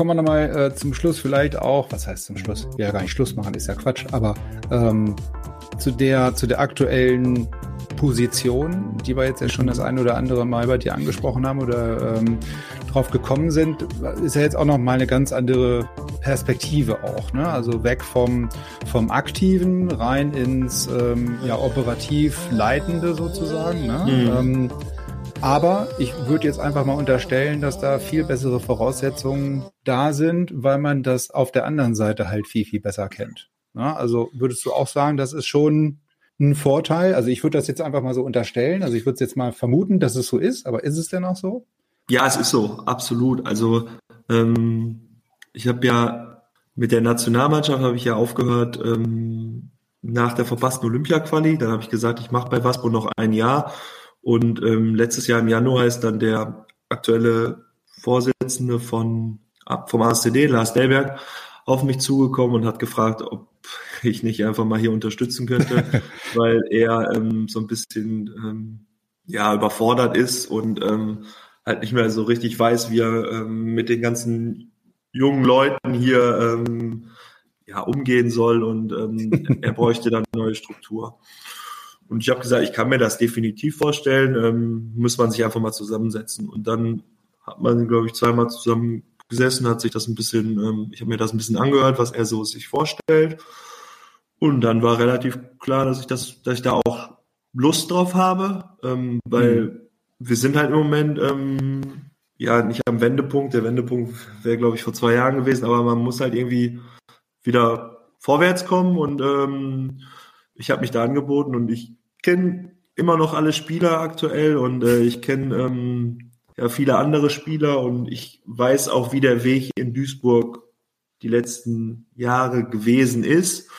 Kommen wir nochmal äh, zum Schluss vielleicht auch, was heißt zum Schluss? Ja, gar nicht Schluss machen, ist ja Quatsch, aber ähm, zu der, zu der aktuellen Position, die wir jetzt ja schon das ein oder andere Mal bei dir angesprochen haben oder ähm, drauf gekommen sind, ist ja jetzt auch nochmal eine ganz andere Perspektive auch. Ne? Also weg vom, vom Aktiven rein ins ähm, ja, operativ Leitende sozusagen. Ne? Mhm. Ähm, aber ich würde jetzt einfach mal unterstellen, dass da viel bessere Voraussetzungen da sind, weil man das auf der anderen Seite halt viel, viel besser kennt. Ja, also würdest du auch sagen, das ist schon ein Vorteil? Also ich würde das jetzt einfach mal so unterstellen. Also ich würde es jetzt mal vermuten, dass es so ist, aber ist es denn auch so? Ja, es ist so, absolut. Also ähm, ich habe ja mit der Nationalmannschaft habe ich ja aufgehört ähm, nach der verpassten Olympia-Quali. Dann habe ich gesagt, ich mache bei Waspo noch ein Jahr. Und ähm, letztes Jahr im Januar ist dann der aktuelle Vorsitzende von vom ASCD, Lars Delberg, auf mich zugekommen und hat gefragt, ob ich nicht einfach mal hier unterstützen könnte, weil er ähm, so ein bisschen ähm, ja überfordert ist und ähm, halt nicht mehr so richtig weiß, wie er ähm, mit den ganzen jungen Leuten hier ähm, ja umgehen soll und ähm, er bräuchte dann eine neue Struktur. Und ich habe gesagt, ich kann mir das definitiv vorstellen, ähm, muss man sich einfach mal zusammensetzen. Und dann hat man, glaube ich, zweimal zusammen gesessen, hat sich das ein bisschen, ähm, ich habe mir das ein bisschen angehört, was er so sich vorstellt. Und dann war relativ klar, dass ich das, dass ich da auch Lust drauf habe, ähm, weil mhm. wir sind halt im Moment ähm, ja nicht am Wendepunkt. Der Wendepunkt wäre, glaube ich, vor zwei Jahren gewesen, aber man muss halt irgendwie wieder vorwärts kommen und ähm, ich habe mich da angeboten und ich kenne immer noch alle Spieler aktuell und äh, ich kenne ähm, ja viele andere Spieler und ich weiß auch, wie der Weg in Duisburg die letzten Jahre gewesen ist.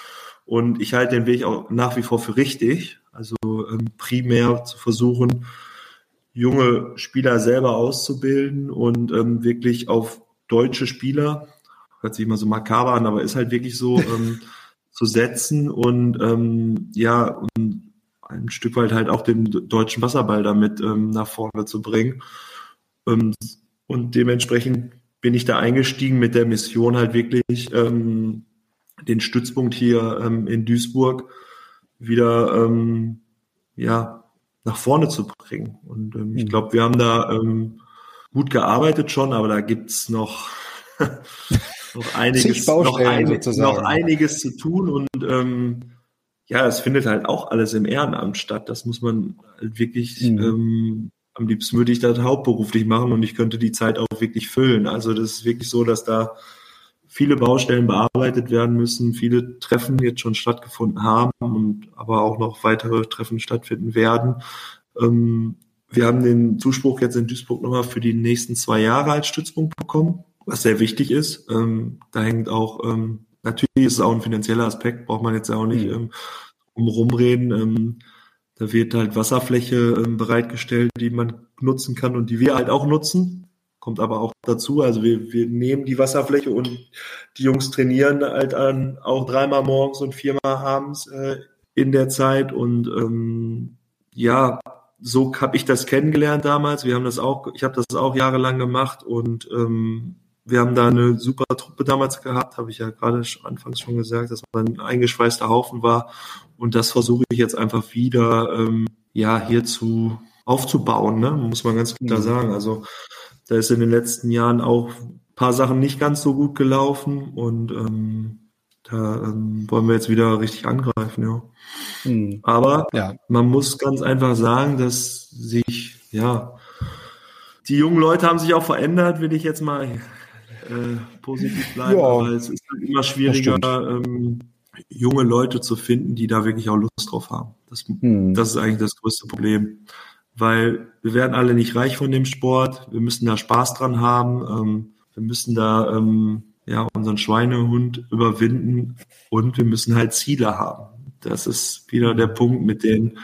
Und ich halte den Weg auch nach wie vor für richtig. Also ähm, primär zu versuchen, junge Spieler selber auszubilden und ähm, wirklich auf deutsche Spieler, hört sich immer so makaber an, aber ist halt wirklich so, ähm, zu setzen und ähm, ja, und ein Stück weit halt auch den deutschen Wasserball damit ähm, nach vorne zu bringen. Ähm, und dementsprechend bin ich da eingestiegen mit der Mission halt wirklich ähm, den Stützpunkt hier ähm, in Duisburg wieder ähm, ja nach vorne zu bringen. Und ähm, ich glaube, wir haben da gut gearbeitet schon, aber da gibt's noch noch einiges, noch, ein, noch, einiges zu tun und ähm, ja, es findet halt auch alles im Ehrenamt statt. Das muss man halt wirklich, mhm. ähm, am liebsten würde ich das hauptberuflich machen und ich könnte die Zeit auch wirklich füllen. Also das ist wirklich so, dass da viele Baustellen bearbeitet werden müssen, viele Treffen jetzt schon stattgefunden haben und aber auch noch weitere Treffen stattfinden werden. Ähm, wir haben den Zuspruch jetzt in Duisburg nochmal für die nächsten zwei Jahre als Stützpunkt bekommen was sehr wichtig ist. Ähm, da hängt auch, ähm, natürlich ist es auch ein finanzieller Aspekt, braucht man jetzt ja auch nicht mhm. ähm, um rumreden. Ähm, da wird halt Wasserfläche ähm, bereitgestellt, die man nutzen kann und die wir halt auch nutzen. Kommt aber auch dazu, also wir, wir nehmen die Wasserfläche und die Jungs trainieren halt an, auch dreimal morgens und viermal abends äh, in der Zeit und ähm, ja, so habe ich das kennengelernt damals. Wir haben das auch, ich habe das auch jahrelang gemacht und ähm, wir haben da eine super Truppe damals gehabt, habe ich ja gerade anfangs schon gesagt, dass man ein eingeschweißter Haufen war. Und das versuche ich jetzt einfach wieder ähm, ja hier zu aufzubauen, ne? muss man ganz klar mhm. sagen. Also da ist in den letzten Jahren auch ein paar Sachen nicht ganz so gut gelaufen und ähm, da ähm, wollen wir jetzt wieder richtig angreifen, ja. Mhm. Aber ja. man muss ganz einfach sagen, dass sich, ja, die jungen Leute haben sich auch verändert, will ich jetzt mal äh, positiv bleiben, Ja, aber es ist halt immer schwieriger, ähm, junge Leute zu finden, die da wirklich auch Lust drauf haben. Das, Hm. das ist eigentlich das größte Problem. Weil wir werden alle nicht reich von dem Sport. Wir müssen da Spaß dran haben. Ähm, wir müssen da ähm, ja unseren Schweinehund überwinden und wir müssen halt Ziele haben. Das ist wieder der Punkt mit den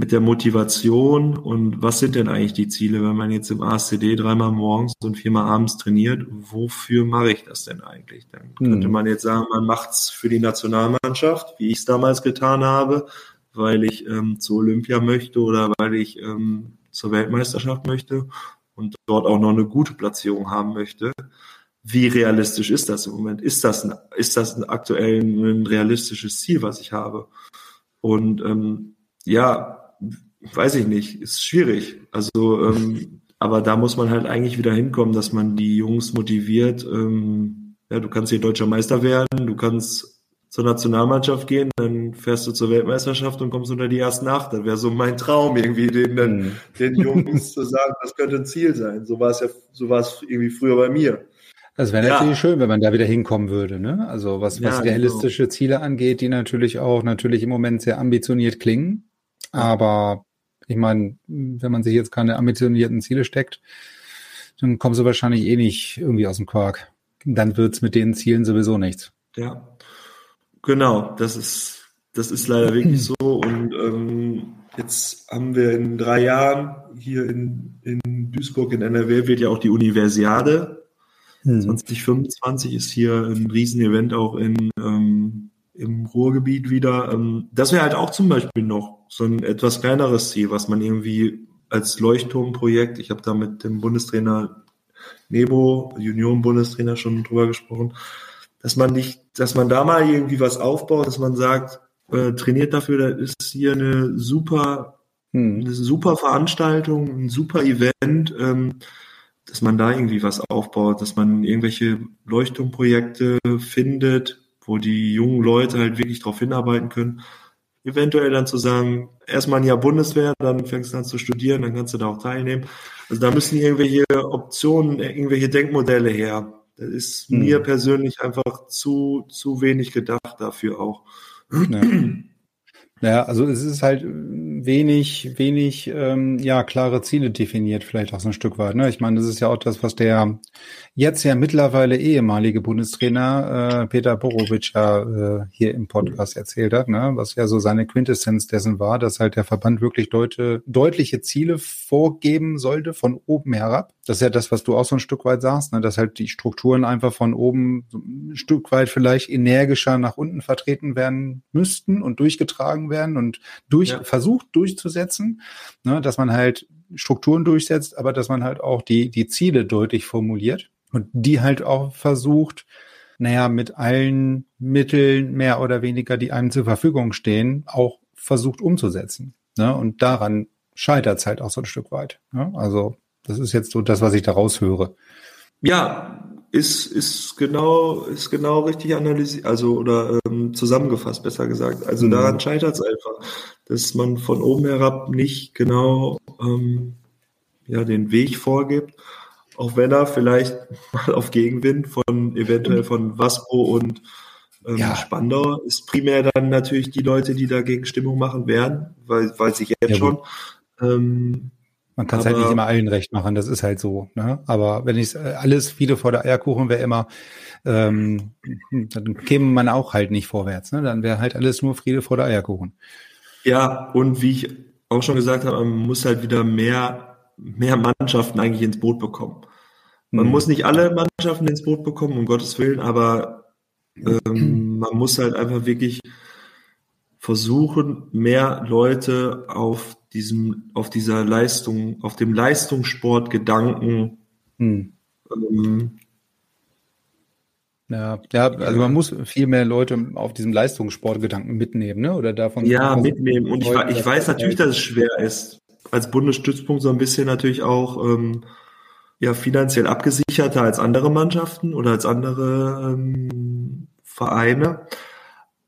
mit der Motivation und was sind denn eigentlich die Ziele, wenn man jetzt im ASCD dreimal morgens und viermal abends trainiert, wofür mache ich das denn eigentlich? Dann könnte Hm. man jetzt sagen, man macht's für die Nationalmannschaft, wie ich es damals getan habe, weil ich ähm, zu Olympia möchte oder weil ich ähm, zur Weltmeisterschaft möchte und dort auch noch eine gute Platzierung haben möchte. Wie realistisch ist das im Moment? Ist das ein, ist das ein aktuell ein realistisches Ziel, was ich habe? Und ähm, ja, weiß ich nicht, ist schwierig. Also, ähm, aber da muss man halt eigentlich wieder hinkommen, dass man die Jungs motiviert. Ähm, ja, du kannst hier deutscher Meister werden, du kannst zur Nationalmannschaft gehen, dann fährst du zur Weltmeisterschaft und kommst unter die ersten acht. Das wäre so mein Traum, irgendwie den, dann, Hm. den Jungs zu sagen, das könnte ein Ziel sein. So war es ja, so war es irgendwie früher bei mir. Das wäre Ja. natürlich schön, wenn man da wieder hinkommen würde. Ne? Also was, was Ja, realistische Ziele angeht, die natürlich auch natürlich im Moment sehr ambitioniert klingen. Aber ich meine, wenn man sich jetzt keine ambitionierten Ziele steckt, dann kommen sie wahrscheinlich eh nicht irgendwie aus dem Quark. Dann wird's mit den Zielen sowieso nichts. Ja, genau, das ist, das ist leider wirklich so. Und ähm, jetzt haben wir in drei Jahren hier in, in Duisburg in NRW wird ja auch die Universiade. Hm. 2025 ist hier ein Riesenevent auch in, ähm, Ruhrgebiet wieder. Ähm, das wäre halt auch zum Beispiel noch so ein etwas kleineres Ziel, was man irgendwie als Leuchtturmprojekt, ich habe da mit dem Bundestrainer Nebo, Junioren-Bundestrainer schon drüber gesprochen, dass man nicht, dass man da mal irgendwie was aufbaut, dass man sagt, äh, trainiert dafür, da ist hier eine super, Hm. eine super Veranstaltung, ein super Event, ähm, dass man da irgendwie was aufbaut, dass man irgendwelche Leuchtturmprojekte findet, wo die jungen Leute halt wirklich darauf hinarbeiten können. Eventuell dann zu sagen, erstmal ein Jahr Bundeswehr, dann fängst du an zu studieren, dann kannst du da auch teilnehmen. Also da müssen irgendwelche Optionen, irgendwelche Denkmodelle her. Das ist Hm. mir persönlich einfach zu, zu wenig gedacht dafür auch. Ja. Ja, also es ist halt wenig, wenig, ähm, ja, klare Ziele definiert, vielleicht auch so ein Stück weit. Ne? Ich meine, das ist ja auch das, was der jetzt ja mittlerweile ehemalige Bundestrainer äh, Peter Borovic ja äh, hier im Podcast erzählt hat, ne? was ja so seine Quintessenz dessen war, dass halt der Verband wirklich deute, deutliche Ziele vorgeben sollte von oben herab. Das ist ja das, was du auch so ein Stück weit sagst, ne? dass halt die Strukturen einfach von oben so ein Stück weit vielleicht energischer nach unten vertreten werden müssten und durchgetragen werden und durch Ja. versucht durchzusetzen, ne? dass man halt Strukturen durchsetzt, aber dass man halt auch die, die Ziele deutlich formuliert und die halt auch versucht, naja, mit allen Mitteln mehr oder weniger, die einem zur Verfügung stehen, auch versucht umzusetzen. Ne? Und daran scheitert es halt auch so ein Stück weit. Ne? Also das ist jetzt so das, was ich daraus höre. Ja, ist, ist genau, ist genau richtig analysiert, also oder ähm, zusammengefasst, besser gesagt. Also Mhm. daran scheitert es einfach, dass man von oben herab nicht genau ähm, ja, den Weg vorgibt, auch wenn er vielleicht mal auf Gegenwind von eventuell von Waspo und ähm, Ja. Spandau ist primär dann natürlich die Leute, die dagegen Stimmung machen werden, weil, weil sich jetzt Ja, schon ähm, Man kann es halt nicht immer allen recht machen, das ist halt so. Ne? Aber wenn ich alles viele vor der Eierkuchen wäre immer, ähm, dann käme man auch halt nicht vorwärts. Ne? Dann wäre halt alles nur Friede vor der Eierkuchen. Ja, und wie ich auch schon gesagt habe, man muss halt wieder mehr, mehr Mannschaften eigentlich ins Boot bekommen. Man Hm. muss nicht alle Mannschaften ins Boot bekommen, um Gottes Willen, aber ähm, man muss halt einfach wirklich versuchen, mehr Leute auf diesem, auf dieser Leistung, auf dem Leistungssportgedanken Hm. ähm, Ja, ja, also man muss viel mehr Leute auf diesem Leistungssportgedanken mitnehmen, ne? Oder davon Ja, mitnehmen. Und ich, ich weiß natürlich, dass es schwer ist. Als Bundesstützpunkt so ein bisschen natürlich auch ähm, ja finanziell abgesicherter als andere Mannschaften oder als andere ähm, Vereine.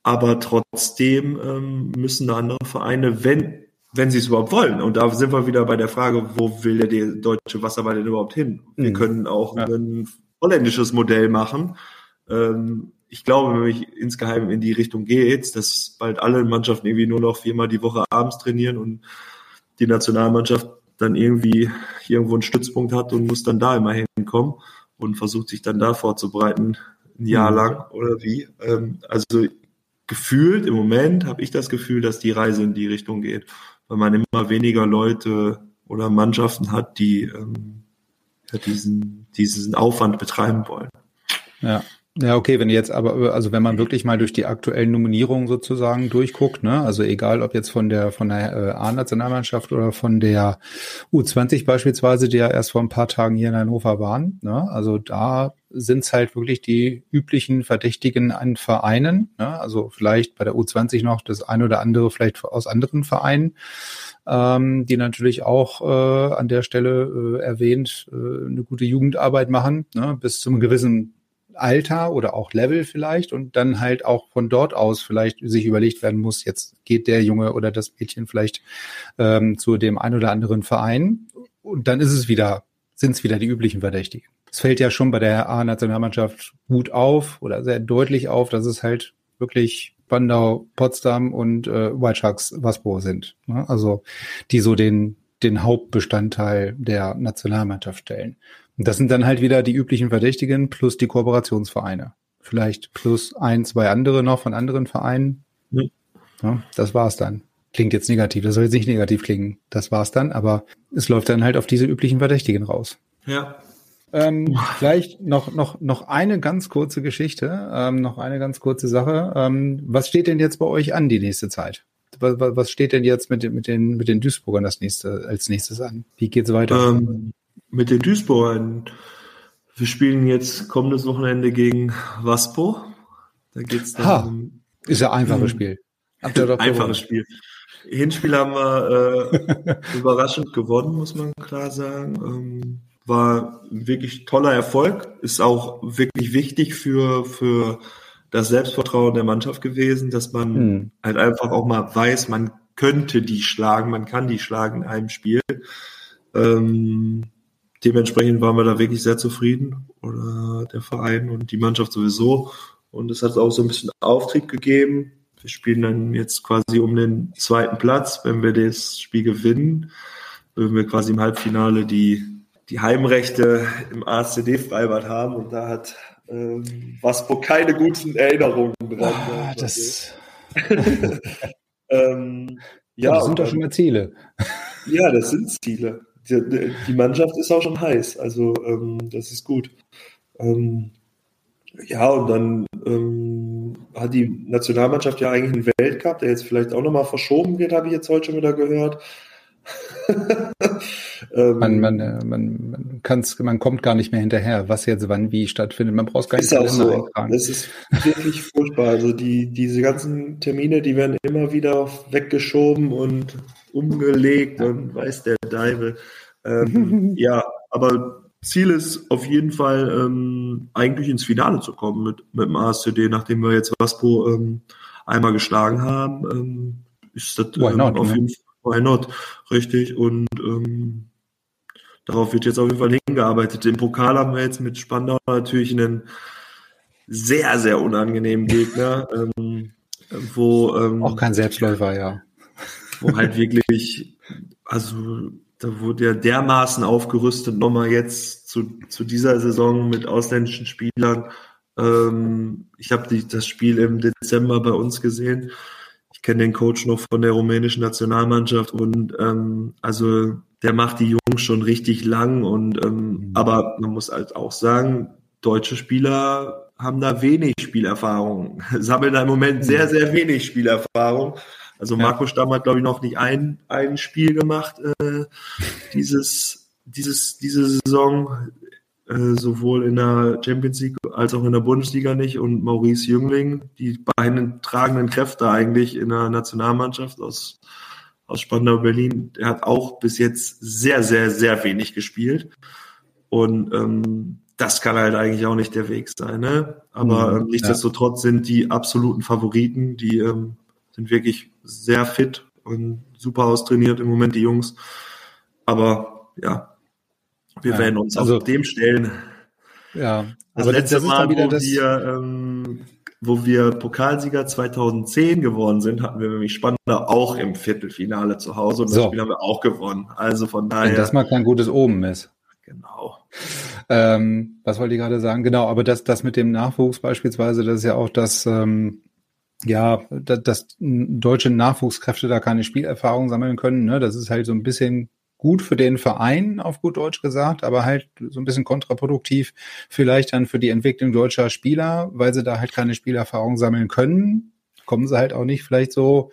Aber trotzdem ähm, müssen da andere Vereine, wenn wenn sie es überhaupt wollen. Und da sind wir wieder bei der Frage, wo will der deutsche Wasserball denn überhaupt hin? Wir Mhm. können auch Ja. einen holländisches Modell machen. Ähm, ich glaube, wenn ich insgeheim in die Richtung geht, dass bald alle Mannschaften irgendwie nur noch viermal die Woche abends trainieren und die Nationalmannschaft dann irgendwie irgendwo einen Stützpunkt hat und muss dann da immer hinkommen und versucht sich dann da vorzubereiten, ein Jahr mhm. lang oder wie. Ähm, also gefühlt im Moment habe ich das Gefühl, dass die Reise in die Richtung geht, weil man immer weniger Leute oder Mannschaften hat, die ähm, diesen, diesen Aufwand betreiben wollen. Ja. Ja, okay, wenn jetzt aber, also wenn man wirklich mal durch die aktuellen Nominierungen sozusagen durchguckt, ne, also egal ob jetzt von der von der äh, A-Nationalmannschaft oder von der U20 beispielsweise, die ja erst vor ein paar Tagen hier in Hannover waren, ne, also da sind es halt wirklich die üblichen Verdächtigen an Vereinen, ne, also vielleicht bei der U20 noch das ein oder andere vielleicht aus anderen Vereinen, ähm, die natürlich auch äh, an der Stelle äh, erwähnt äh, eine gute Jugendarbeit machen, ne, bis zum gewissen Alter oder auch Level vielleicht und dann halt auch von dort aus vielleicht sich überlegt werden muss, jetzt geht der Junge oder das Mädchen vielleicht ähm, zu dem ein oder anderen Verein und dann ist es wieder, sind es wieder die üblichen Verdächtigen. Es fällt ja schon bei der A-Nationalmannschaft gut auf oder sehr deutlich auf, dass es halt wirklich Bandau, Potsdam und äh, White Sharks Waspo sind. Ne? Also die so den, den Hauptbestandteil der Nationalmannschaft stellen. Das sind dann halt wieder die üblichen Verdächtigen plus die Kooperationsvereine. Vielleicht plus ein, zwei andere noch von anderen Vereinen. Ja. ja das war's dann. Klingt jetzt negativ, das soll jetzt nicht negativ klingen. Das war's dann, aber es läuft dann halt auf diese üblichen Verdächtigen raus. Ja. Ähm, vielleicht noch, noch, noch eine ganz kurze Geschichte, ähm, noch eine ganz kurze Sache. Ähm, was steht denn jetzt bei euch an die nächste Zeit? Was, was steht denn jetzt mit, den mit, den, mit den Duisburgern das nächste, als nächstes an? Wie geht's weiter? Ähm, mit den Duisburgern. Wir spielen jetzt kommendes Wochenende gegen Waspo. Da geht's dann. Ha, ist ja ein einfaches Spiel. Einfaches Spiel. Hinspiel haben wir äh, überraschend gewonnen, muss man klar sagen. Ähm, war wirklich toller Erfolg. Ist auch wirklich wichtig für, für das Selbstvertrauen der Mannschaft gewesen, dass man hm. halt einfach auch mal weiß, man könnte die schlagen, man kann die schlagen in einem Spiel. Ähm, dementsprechend waren wir da wirklich sehr zufrieden oder der Verein und die Mannschaft sowieso. Und es hat auch so ein bisschen Auftrieb gegeben. Wir spielen dann jetzt quasi um den zweiten Platz. Wenn wir das Spiel gewinnen, würden wir quasi im Halbfinale die, die Heimrechte im ASCD-Freibad haben. Und da hat ähm, Waspo keine guten Erinnerungen dran. Ah, das ähm, ja, das sind doch schon mal Ziele. Ja, das sind Ziele die, die Mannschaft ist auch schon heiß. Also ähm, das ist gut. Ähm, ja, und dann ähm, hat die Nationalmannschaft ja eigentlich einen Weltcup, der jetzt vielleicht auch nochmal verschoben wird, habe ich jetzt heute schon wieder gehört. ähm, man, man, äh, man, man, kann's, man kommt gar nicht mehr hinterher, was jetzt wann wie stattfindet. Man braucht gar nicht auch so. Das ist wirklich furchtbar. Also die, diese ganzen Termine, die werden immer wieder weggeschoben und umgelegt und weiß der Deibel. Ähm, ja, aber Ziel ist auf jeden Fall ähm, eigentlich ins Finale zu kommen mit, mit dem ASCD, nachdem wir jetzt Waspo ähm, einmal geschlagen haben. Ähm, ist das ähm, not, auf ne? jeden Fall why not, richtig. Und ähm, darauf wird jetzt auf jeden Fall hingearbeitet. Im Pokal haben wir jetzt mit Spandau natürlich einen sehr, sehr unangenehmen Gegner, ähm, wo ähm, auch kein Selbstläufer, ja. Wo halt wirklich, also da wurde ja dermaßen aufgerüstet, nochmal jetzt zu, zu dieser Saison mit ausländischen Spielern. Ähm, ich habe das Spiel im Dezember bei uns gesehen. Ich kenne den Coach noch von der rumänischen Nationalmannschaft und ähm, also der macht die Jungs schon richtig lang und ähm, mhm. aber man muss halt auch sagen, deutsche Spieler haben da wenig Spielerfahrung, sammeln da im Moment sehr, sehr wenig Spielerfahrung. Also Marco Stamm hat, glaube ich, noch nicht ein, ein Spiel gemacht, äh, dieses, dieses, diese Saison, äh, sowohl in der Champions League als auch in der Bundesliga nicht. Und Maurice Jüngling, die beiden tragenden Kräfte eigentlich in der Nationalmannschaft aus, aus Spandau Berlin, der hat auch bis jetzt sehr, sehr, sehr wenig gespielt. Und ähm, das kann halt eigentlich auch nicht der Weg sein. Ne? Aber mhm, ähm, nichtsdestotrotz sind die absoluten Favoriten, die ähm, sind wirklich sehr fit und super austrainiert im Moment, die Jungs. Aber ja, wir ja, werden uns also, auf dem stellen, ja. Das Aber letzte das ist Mal, wo das. wir, ähm, wo wir Pokalsieger 2010 geworden sind, hatten wir nämlich Spandau auch im Viertelfinale zu Hause und das So. Spiel haben wir auch gewonnen. Also von Wenn daher, das mal kein gutes Omen ist. genau. Ähm, was wollte ich gerade sagen? Genau, aber das, das mit dem Nachwuchs beispielsweise, das ist ja auch das, ähm, ja, dass, dass deutsche Nachwuchskräfte da keine Spielerfahrung sammeln können. Ne? Das ist halt so ein bisschen gut für den Verein, auf gut Deutsch gesagt, aber halt so ein bisschen kontraproduktiv vielleicht dann für die Entwicklung deutscher Spieler, weil sie da halt keine Spielerfahrung sammeln können. Kommen sie halt auch nicht vielleicht so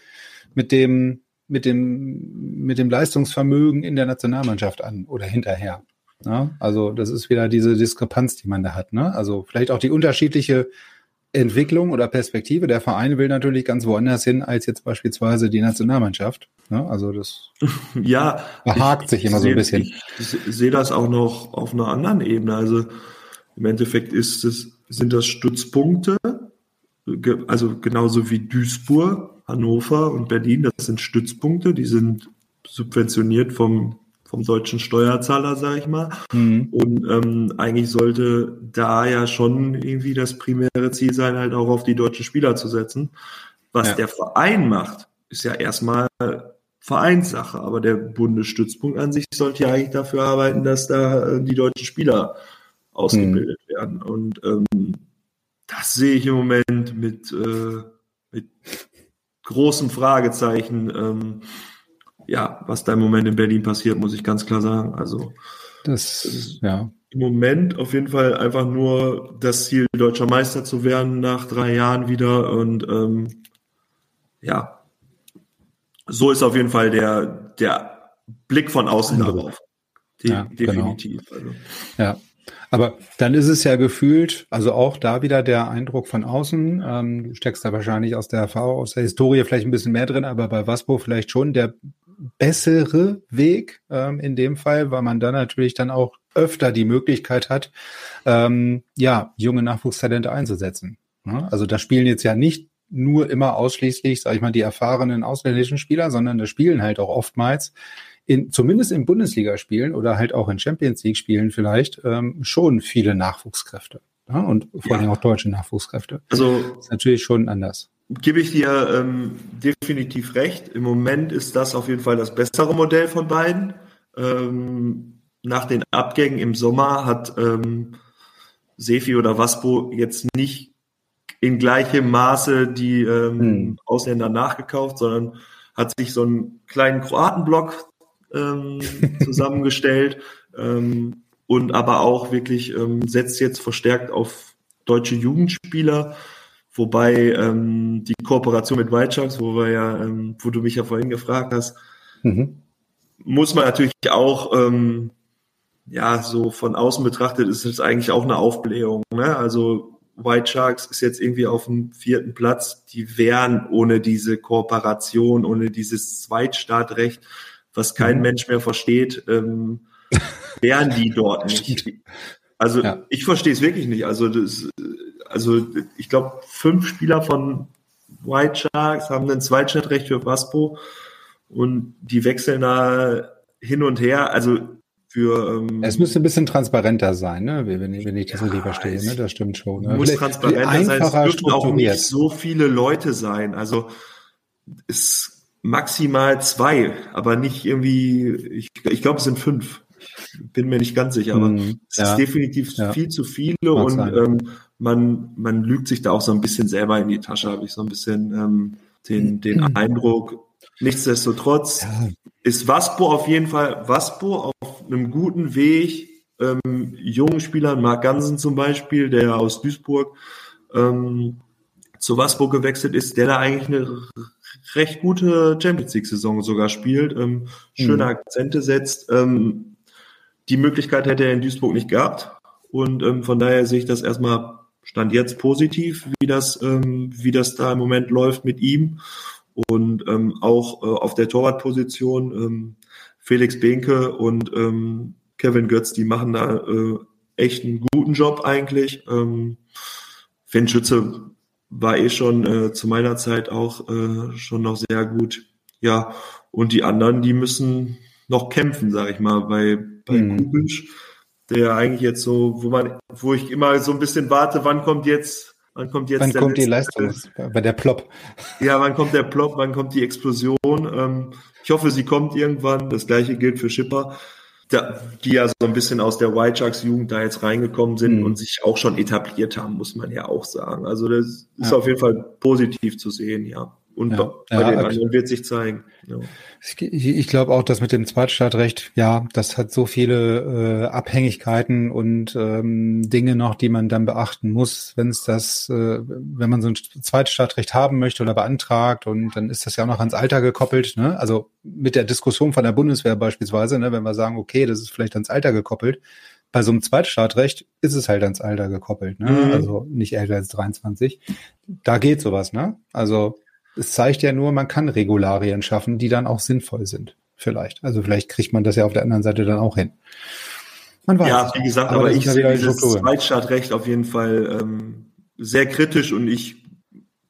mit dem, mit dem, mit dem Leistungsvermögen in der Nationalmannschaft an oder hinterher. Ja, also das ist wieder diese Diskrepanz, die man da hat. Ne? Also vielleicht auch die unterschiedliche Entwicklung oder Perspektive. Der Verein will natürlich ganz woanders hin als jetzt beispielsweise die Nationalmannschaft. Ne? Also das Ja, behagt sich immer so ein bisschen. Ich, ich sehe das auch noch auf einer anderen Ebene. Also im Endeffekt ist es, sind das Stützpunkte, also genauso wie Duisburg, Hannover und Berlin, das sind Stützpunkte, die sind subventioniert vom, vom deutschen Steuerzahler, sage ich mal. Mhm. Und ähm, eigentlich sollte da ja schon irgendwie das primäre Ziel sein, halt auch auf die deutschen Spieler zu setzen. Was Ja. der Verein macht, ist ja erstmal Vereinssache, aber der Bundesstützpunkt an sich sollte ja eigentlich dafür arbeiten, dass da äh, die deutschen Spieler ausgebildet werden. Und ähm, das sehe ich im Moment mit, äh, mit großem Fragezeichen. Ähm, ja, was da im Moment in Berlin passiert, muss ich ganz klar sagen. Also Das, ja. im Moment auf jeden Fall einfach nur das Ziel, deutscher Meister zu werden nach drei Jahren wieder. Und ähm, ja, so ist auf jeden Fall der, der Blick von außen darauf. De Ja, genau. definitiv. Also. Ja. Aber dann ist es ja gefühlt, also auch da wieder der Eindruck von außen. Ähm, du steckst da wahrscheinlich aus der Erfahrung, aus der Historie vielleicht ein bisschen mehr drin, aber bei Waspo vielleicht schon der bessere Weg ähm, in dem Fall, weil man dann natürlich dann auch öfter die Möglichkeit hat, ähm, ja, junge Nachwuchstalente einzusetzen. Ja, also da spielen jetzt ja nicht nur immer ausschließlich, sag ich mal, die erfahrenen ausländischen Spieler, sondern da spielen halt auch oftmals in, zumindest in Bundesligaspielen oder halt auch in Champions League Spielen vielleicht ähm, schon viele Nachwuchskräfte. Ja, und vor allem Ja. auch deutsche Nachwuchskräfte. also Das ist natürlich schon anders. Gebe ich dir ähm, definitiv recht. Im Moment ist das auf jeden Fall das bessere Modell von beiden. Ähm, nach den Abgängen im Sommer hat ähm, Sefi oder Waspo jetzt nicht in gleichem Maße die ähm, Hm. Ausländer nachgekauft, sondern hat sich so einen kleinen Kroatenblock ähm, zusammengestellt ähm, und aber auch wirklich ähm, setzt jetzt verstärkt auf deutsche Jugendspieler, wobei ähm, die Kooperation mit White Sharks, wo wir ja, ähm, wo du mich ja vorhin gefragt hast, Mhm. muss man natürlich auch, ähm, ja, so von außen betrachtet ist es eigentlich auch eine Aufblähung. Ne? Also White Sharks ist jetzt irgendwie auf dem vierten Platz. Die wären ohne diese Kooperation, ohne dieses Zweitstartrecht, was kein Mhm. Mensch mehr versteht, ähm, wären die dort nicht. Also Ja. ich verstehe es wirklich nicht. Also das, also ich glaube, fünf Spieler von White Sharks haben ein Zweitstadtrecht für Waspo und die wechseln da hin und her. Also für ähm, Es müsste ein bisschen transparenter sein, ne? wenn, ich- wenn ich das Ja, richtig verstehe. Ne? Das stimmt schon. Ne? muss transparenter sein. Es dürfen auch nicht so viele Leute sein. Also es maximal zwei, aber nicht irgendwie. Ich, ich glaube, es sind fünf. Ich bin mir nicht ganz sicher, aber Mhm, es ja. ist definitiv Ja. viel zu viele und sein. ähm, man man lügt sich da auch so ein bisschen selber in die Tasche. Habe ich so ein bisschen ähm, den den Eindruck. Nichtsdestotrotz Ja. ist Waspo auf jeden Fall Waspo auf einem guten Weg. Ähm, jungen Spielern, Marc Gansen zum Beispiel, der aus Duisburg ähm, zu Waspo gewechselt ist, der da eigentlich eine recht gute Champions League-Saison sogar spielt, ähm, schöne Mhm. Akzente setzt. Ähm, die Möglichkeit hätte er in Duisburg nicht gehabt. Und ähm, von daher sehe ich das erstmal Stand jetzt positiv, wie das, ähm, wie das da im Moment läuft mit ihm. Und ähm, auch äh, auf der Torwartposition ähm, Felix Behnke und ähm, Kevin Götz, die machen da äh, echt einen guten Job eigentlich. Ähm, Finn Schütze war eh schon äh, zu meiner Zeit auch äh, schon noch sehr gut. Ja, und die anderen, die müssen noch kämpfen, sag ich mal, bei, bei Mhm. Kubisch. Der eigentlich jetzt so, wo man, wo ich immer so ein bisschen warte, wann kommt jetzt, wann kommt jetzt wann der kommt die letzte- Leistung bei der Plop? Ja, wann kommt der Plop, wann kommt die Explosion? Ähm, ich hoffe, sie kommt irgendwann. Das gleiche gilt für Schipper, da, die ja so ein bisschen aus der White Sharks Jugend da jetzt reingekommen sind Mhm. und sich auch schon etabliert haben, muss man ja auch sagen. Also das ist Ja. auf jeden Fall positiv zu sehen, ja. Und Ja. bei Ja, den anderen wird sich zeigen. Ja. Ich, ich glaube auch, dass mit dem Zweitstadtrecht, ja, das hat so viele äh, Abhängigkeiten und ähm, Dinge noch, die man dann beachten muss, wenn es das, äh, wenn man so ein Zweitstadtrecht haben möchte oder beantragt und dann ist das ja auch noch ans Alter gekoppelt, ne? Also mit der Diskussion von der Bundeswehr beispielsweise, ne, wenn wir sagen, okay, das ist vielleicht ans Alter gekoppelt. Bei so einem Zweitstadtrecht ist es halt ans Alter gekoppelt, ne? Mhm. Also nicht älter als 23. Da geht sowas, ne? Also es zeigt ja nur, man kann Regularien schaffen, die dann auch sinnvoll sind. Vielleicht. Also vielleicht kriegt man das ja auf der anderen Seite dann auch hin. Man weiß. Ja, wie gesagt, aber, das ich sehe dieses Struktur. Zweitstadtrecht auf jeden Fall ähm, sehr kritisch und ich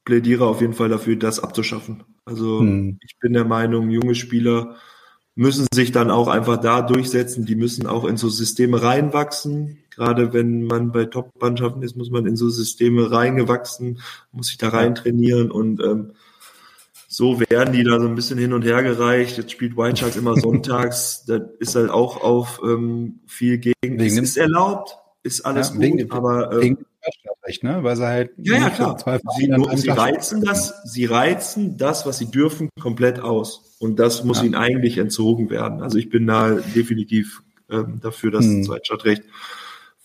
plädiere auf jeden Fall dafür, das abzuschaffen. Also Hm. ich bin der Meinung, junge Spieler müssen sich dann auch einfach da durchsetzen, die müssen auch in so Systeme reinwachsen. Gerade wenn man bei Top-Mannschaften ist, muss man in so Systeme reingewachsen, muss sich da rein trainieren und ähm, so werden die da so ein bisschen hin und her gereicht. Jetzt spielt White Sharks immer sonntags. Das ist halt auch auf ähm, viel gegen. Wegen ist erlaubt, ist alles Ja, gut, dem- aber äh, Wegen Zweitstadtrecht, ne? Weil sie halt ja, ja, klar. Sie, nur, sie reizen das, sie reizen das, was sie dürfen, komplett aus. Und das muss Ja. ihnen eigentlich entzogen werden. Also ich bin da definitiv ähm, dafür, das Hm. Zweitstadtrecht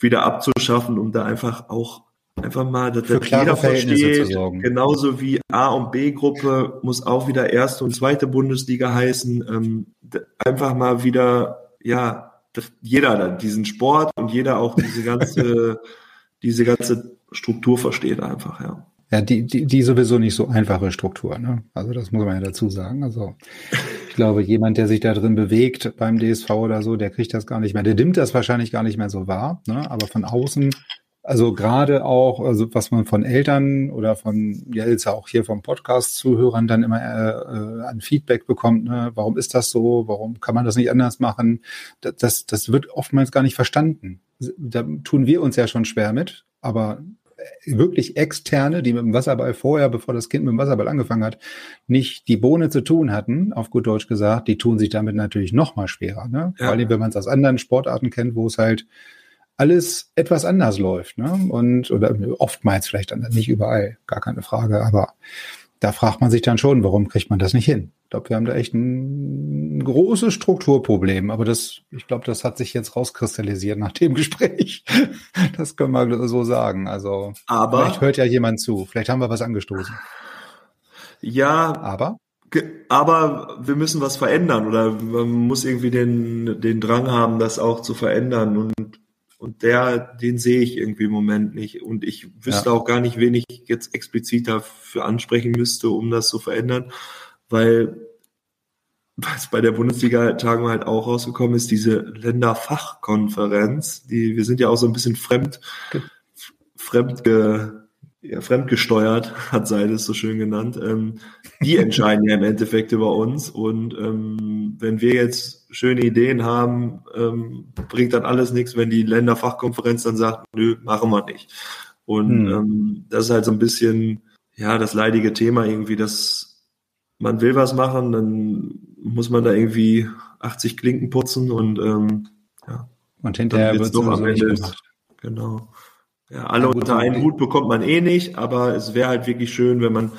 wieder abzuschaffen, um da einfach auch einfach mal, dass Für das jeder versteht. zu sorgen. Genauso wie A und B Gruppe muss auch wieder erste und zweite Bundesliga heißen. Ähm, einfach mal wieder, ja, dass jeder dann diesen Sport und jeder auch diese ganze, diese ganze Struktur versteht einfach, ja. Ja, die, die, die sowieso nicht so einfache Struktur, ne? Also das muss man ja dazu sagen. Also ich glaube, jemand, der sich da drin bewegt beim DSV oder so, der kriegt das gar nicht mehr. Der nimmt das wahrscheinlich gar nicht mehr so wahr, ne? Aber von außen, also gerade auch, also was man von Eltern oder von, ja jetzt auch hier vom Podcast-Zuhörern dann immer äh, an Feedback bekommt, ne? Warum ist das so? Warum kann man das nicht anders machen? Das, das, das wird oftmals gar nicht verstanden. Da tun wir uns ja schon schwer mit, aber wirklich externe, die mit dem Wasserball vorher, bevor das Kind mit dem Wasserball angefangen hat, nicht die Bohne zu tun hatten, auf gut Deutsch gesagt, die tun sich damit natürlich noch mal schwerer. Ne? Ja. Vor allem, wenn man es aus anderen Sportarten kennt, wo es halt alles etwas anders läuft. Ne? Und oder oftmals vielleicht anders, nicht überall, gar keine Frage, aber da fragt man sich dann schon, warum kriegt man das nicht hin? Ich glaube, wir haben da echt ein großes Strukturproblem, aber das, ich glaube, das hat sich jetzt rauskristallisiert nach dem Gespräch. Das können wir so sagen. Also Aber vielleicht hört ja jemand zu, vielleicht haben wir was angestoßen. ja, Aber aber wir müssen was verändern oder man muss irgendwie den, den Drang haben, das auch zu verändern und und der, den sehe ich irgendwie im Moment nicht. Und ich wüsste auch gar nicht, wen ich jetzt explizit dafür ansprechen müsste, um das zu verändern, weil was bei der Bundesliga-Tagung halt auch rausgekommen ist, diese Länderfachkonferenz, die, wir sind ja auch so ein bisschen fremd, Ge- fremdge, ja, fremdgesteuert, hat Seide es so schön genannt. Ähm, die entscheiden ja im Endeffekt über uns. Und ähm, wenn wir jetzt schöne Ideen haben, ähm, bringt dann alles nichts, wenn die Länderfachkonferenz dann sagt, nö, machen wir nicht. Und Hm. ähm, das ist halt so ein bisschen, ja, das leidige Thema irgendwie, dass man will was machen, dann muss man da irgendwie 80 Klinken putzen und ähm, ja, und dann hinterher wird doch sowieso am Ende, gemacht. genau. Ja, alle gut, unter einen Hut bekommt man eh nicht, aber es wäre halt wirklich schön, wenn man,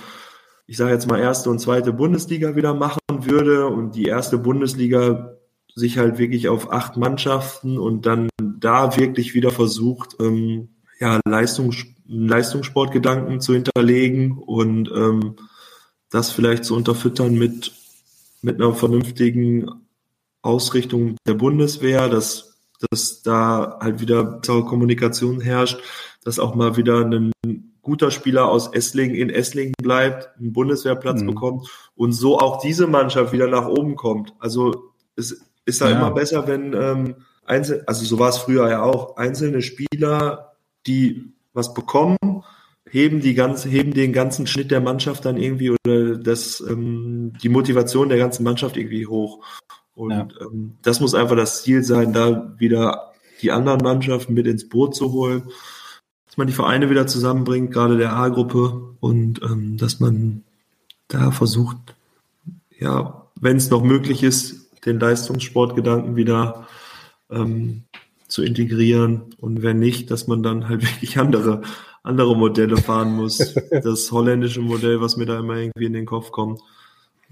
ich sage jetzt mal, erste und zweite Bundesliga wieder machen würde und die erste Bundesliga sich halt wirklich auf acht Mannschaften und dann da wirklich wieder versucht, ähm, ja, Leistungs Leistungssportgedanken zu hinterlegen und ähm, das vielleicht zu unterfüttern mit, mit einer vernünftigen Ausrichtung der Bundeswehr, dass, dass da halt wieder bessere Kommunikation herrscht, dass auch mal wieder ein guter Spieler aus Esslingen in Esslingen bleibt, einen Bundeswehrplatz Mhm. bekommt und so auch diese Mannschaft wieder nach oben kommt. Also es ist ja Ja. immer besser, wenn ähm, einzel also so war es früher ja auch, einzelne Spieler, die was bekommen, heben die ganze, heben den ganzen Schnitt der Mannschaft dann irgendwie oder das, ähm, die Motivation der ganzen Mannschaft irgendwie hoch. Und Ja. ähm, das muss einfach das Ziel sein, da wieder die anderen Mannschaften mit ins Boot zu holen, dass man die Vereine wieder zusammenbringt, gerade der A-Gruppe und ähm, dass man da versucht, ja, wenn es noch möglich ist, den Leistungssportgedanken wieder ähm, zu integrieren und wenn nicht, dass man dann halt wirklich andere andere Modelle fahren muss. das holländische Modell, was mir da immer irgendwie in den Kopf kommt,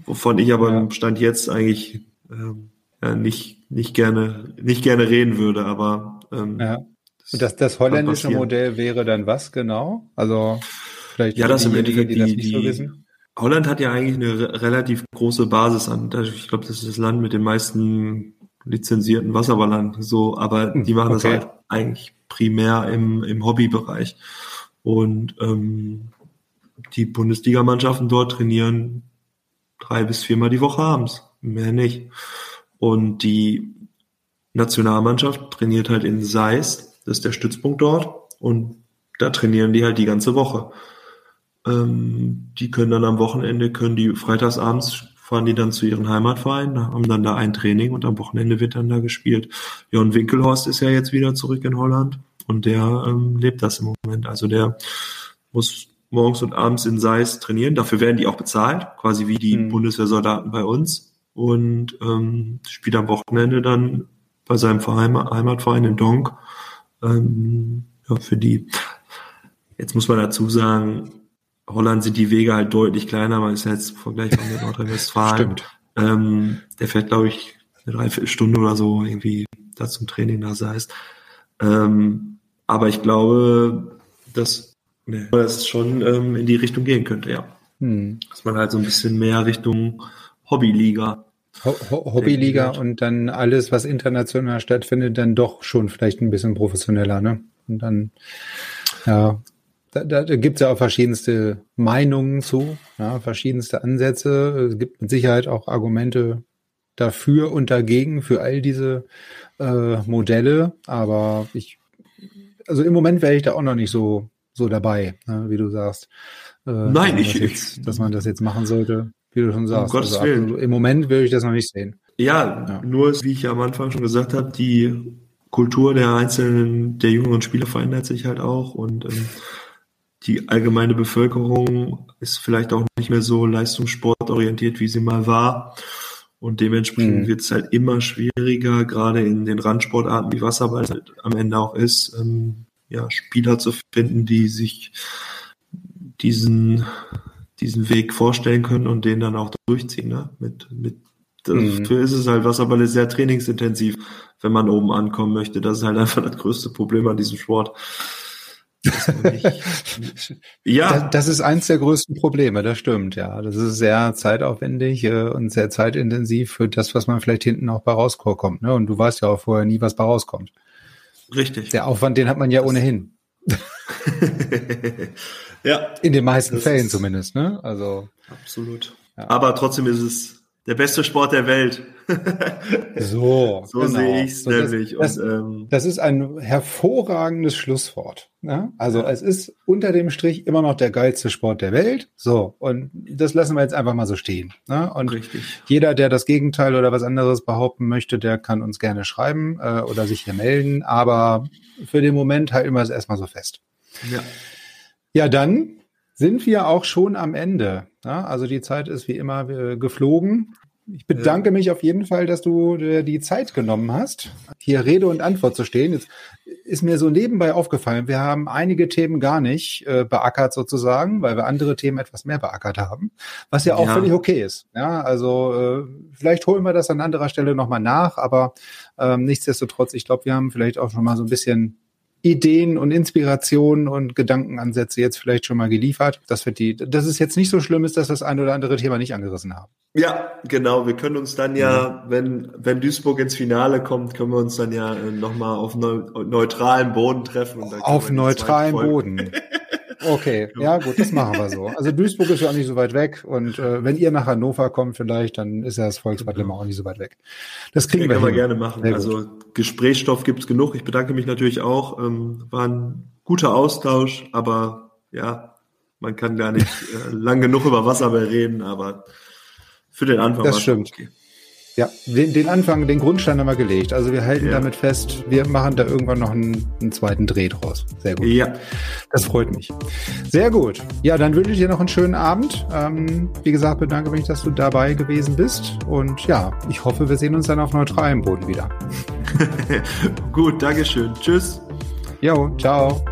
wovon ich aber ja. Stand jetzt eigentlich ähm, ja, nicht nicht gerne nicht gerne reden würde, aber ähm, ja. Und das, das holländische Modell wäre dann was genau? Also vielleicht ja, das im Endeffekt die, die, die, so wissen. Holland hat ja eigentlich eine relativ große Basis an. Ich glaube, das ist das Land mit den meisten lizenzierten Wasserballern, so, aber die hm, machen okay. das halt eigentlich primär im, im Hobbybereich. Und ähm, die Bundesligamannschaften dort trainieren drei bis viermal die Woche abends, mehr nicht. Und die Nationalmannschaft trainiert halt in Seist, das ist der Stützpunkt dort, und da trainieren die halt die ganze Woche. Ähm, die können dann am Wochenende, können die freitagsabends fahren die dann zu ihren Heimatvereinen, haben dann da ein Training und am Wochenende wird dann da gespielt. Ja, und Winkelhorst ist ja jetzt wieder zurück in Holland und der ähm, lebt das im Moment. Also der muss morgens und abends in Seis trainieren. Dafür werden die auch bezahlt, quasi wie die mhm. Bundeswehrsoldaten bei uns. Und ähm, spielt am Wochenende dann bei seinem Verein, Heimatverein in Donk. Ähm, ja, für die. Jetzt muss man dazu sagen, Holland sind die Wege halt deutlich kleiner. Man ist jetzt vergleichbar mit Nordrhein-Westfalen. Ähm, der fährt, glaube ich, eine Dreiviertelstunde oder so irgendwie da zum Training da heißt. Ähm, aber ich glaube, dass nee, das schon ähm, in die Richtung gehen könnte, ja. Hm. Dass man halt so ein bisschen mehr Richtung Hobbyliga. Ho Ho Hobbyliga und dann alles, was international stattfindet, dann doch schon vielleicht ein bisschen professioneller, ne? Und dann, ja, da, da, da gibt es ja auch verschiedenste Meinungen zu, ja, verschiedenste Ansätze. Es gibt mit Sicherheit auch Argumente dafür und dagegen für all diese äh, Modelle. Aber ich, also im Moment wäre ich da auch noch nicht so, so dabei, ne, wie du sagst. Äh, Nein, ich, jetzt, dass man das jetzt machen sollte, wie du schon sagst. Um Gottes also, Willen. Im Moment würde ich das noch nicht sehen. Ja, ja, nur wie ich am Anfang schon gesagt habe, die Kultur der einzelnen, der jüngeren Spieler verändert sich halt auch und ähm, die allgemeine Bevölkerung ist vielleicht auch nicht mehr so leistungssportorientiert, wie sie mal war. Und dementsprechend mhm. wird es halt immer schwieriger, gerade in den Randsportarten wie Wasserball halt am Ende auch ist, ähm, ja, Spieler zu finden, die sich diesen, diesen Weg vorstellen können und den dann auch durchziehen. Ne? Mit, mit, mhm. Dafür ist es halt, Wasserball ist sehr trainingsintensiv, wenn man oben ankommen möchte. Das ist halt einfach das größte Problem an diesem Sport. ja. Das, das, ist eins der größten Probleme, das stimmt, ja. Das ist sehr zeitaufwendig äh, und sehr zeitintensiv für das, was man vielleicht hinten auch bei rauskommt. Ne? Und du weißt ja auch vorher nie, was bei rauskommt. Richtig. Der Aufwand, den hat man ja das ohnehin. Ja. In den meisten Fällen zumindest, ne? Also. Absolut. Ja. Aber trotzdem ist es der beste Sport der Welt. so, so genau. sehe ich es nämlich. Das, und, ähm, das ist ein hervorragendes Schlusswort. Ne? Also ja. es ist unter dem Strich immer noch der geilste Sport der Welt. So, und das lassen wir jetzt einfach mal so stehen. Ne? Und Richtig. jeder, der das Gegenteil oder was anderes behaupten möchte, der kann uns gerne schreiben äh, oder sich hier melden. Aber für den Moment halten wir es erstmal so fest. Ja. Ja, dann sind wir auch schon am Ende. Ja, also die Zeit ist wie immer äh, geflogen. Ich bedanke mich auf jeden Fall, dass du dir die Zeit genommen hast, hier Rede und Antwort zu stehen. Jetzt ist mir so nebenbei aufgefallen, wir haben einige Themen gar nicht äh, beackert sozusagen, weil wir andere Themen etwas mehr beackert haben, was ja auch ja. völlig okay ist. Ja, also äh, vielleicht holen wir das an anderer Stelle nochmal nach, aber ähm, nichtsdestotrotz, ich glaube, wir haben vielleicht auch schon mal so ein bisschen Ideen und Inspirationen und Gedankenansätze jetzt vielleicht schon mal geliefert. Das wird die, dass es jetzt nicht so schlimm ist, dass das ein oder andere Thema nicht angerissen haben. Ja, genau. Wir können uns dann ja, mhm. wenn, wenn Duisburg ins Finale kommt, können wir uns dann ja äh, nochmal auf neu, neutralen Boden treffen. auf neutralen Boden. Okay, ja gut, das machen wir so. Also Duisburg ist ja auch nicht so weit weg und äh, wenn ihr nach Hannover kommt vielleicht, dann ist ja das Volksbad Limmer auch nicht so weit weg. Das kriegen wir, wir gerne machen. Also Gesprächsstoff gibt's genug. Ich bedanke mich natürlich auch. Ähm, war ein guter Austausch, aber ja, man kann gar nicht äh, lang genug über Wasserball reden, aber für den Anfang. Das stimmt. Okay. Ja, den, den Anfang, den Grundstein haben wir gelegt. Also wir halten Ja. damit fest, wir machen da irgendwann noch einen, einen zweiten Dreh draus. Sehr gut. Ja, Das freut mich. Sehr gut. Ja, dann wünsche ich dir noch einen schönen Abend. Ähm, wie gesagt, bedanke mich, dass du dabei gewesen bist. Und ja, ich hoffe, wir sehen uns dann auf neutralem Boden wieder. gut, Dankeschön. Tschüss. Jo, ciao.